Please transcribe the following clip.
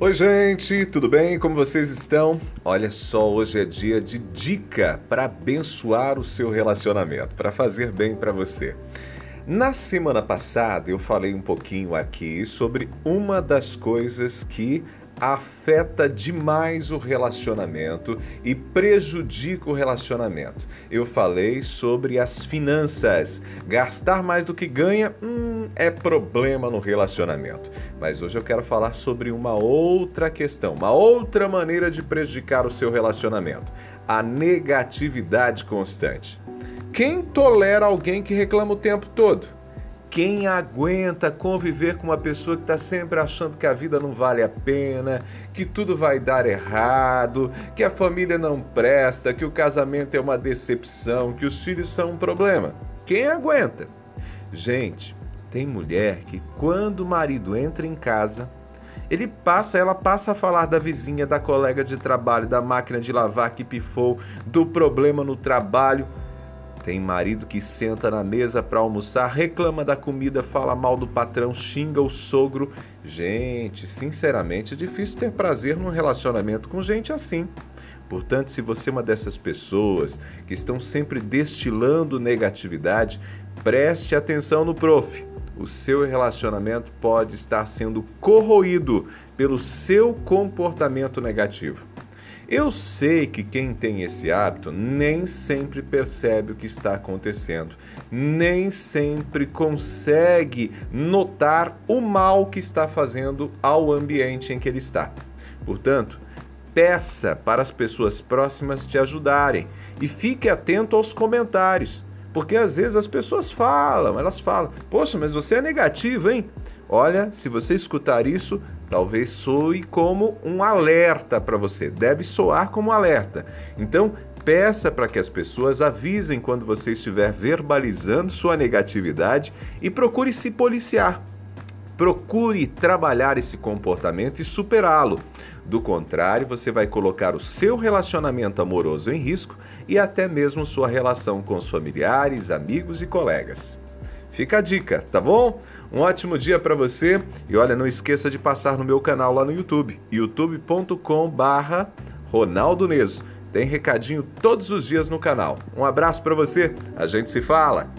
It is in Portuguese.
Oi, gente, tudo bem? Como vocês estão? Olha só, hoje é dia de dica para abençoar o seu relacionamento, para fazer bem para você. Na semana passada eu falei um pouquinho aqui sobre uma das coisas que afeta demais o relacionamento e prejudica o relacionamento. Eu falei sobre as finanças. Gastar mais do que ganha hum, é problema no relacionamento. Mas hoje eu quero falar sobre uma outra questão, uma outra maneira de prejudicar o seu relacionamento: a negatividade constante. Quem tolera alguém que reclama o tempo todo? Quem aguenta conviver com uma pessoa que está sempre achando que a vida não vale a pena, que tudo vai dar errado, que a família não presta, que o casamento é uma decepção, que os filhos são um problema? Quem aguenta? Gente, tem mulher que quando o marido entra em casa, ele passa, ela passa a falar da vizinha, da colega de trabalho, da máquina de lavar que pifou, do problema no trabalho tem marido que senta na mesa para almoçar, reclama da comida, fala mal do patrão, xinga o sogro. Gente, sinceramente, é difícil ter prazer num relacionamento com gente assim. Portanto, se você é uma dessas pessoas que estão sempre destilando negatividade, preste atenção no prof. O seu relacionamento pode estar sendo corroído pelo seu comportamento negativo. Eu sei que quem tem esse hábito nem sempre percebe o que está acontecendo, nem sempre consegue notar o mal que está fazendo ao ambiente em que ele está. Portanto, peça para as pessoas próximas te ajudarem e fique atento aos comentários. Porque às vezes as pessoas falam, elas falam: Poxa, mas você é negativo, hein? Olha, se você escutar isso, talvez soe como um alerta para você. Deve soar como alerta. Então, peça para que as pessoas avisem quando você estiver verbalizando sua negatividade e procure se policiar. Procure trabalhar esse comportamento e superá-lo. Do contrário, você vai colocar o seu relacionamento amoroso em risco e até mesmo sua relação com os familiares, amigos e colegas. Fica a dica, tá bom? Um ótimo dia para você e olha, não esqueça de passar no meu canal lá no YouTube, youtube.com/barra Ronaldo. Tem recadinho todos os dias no canal. Um abraço para você, a gente se fala.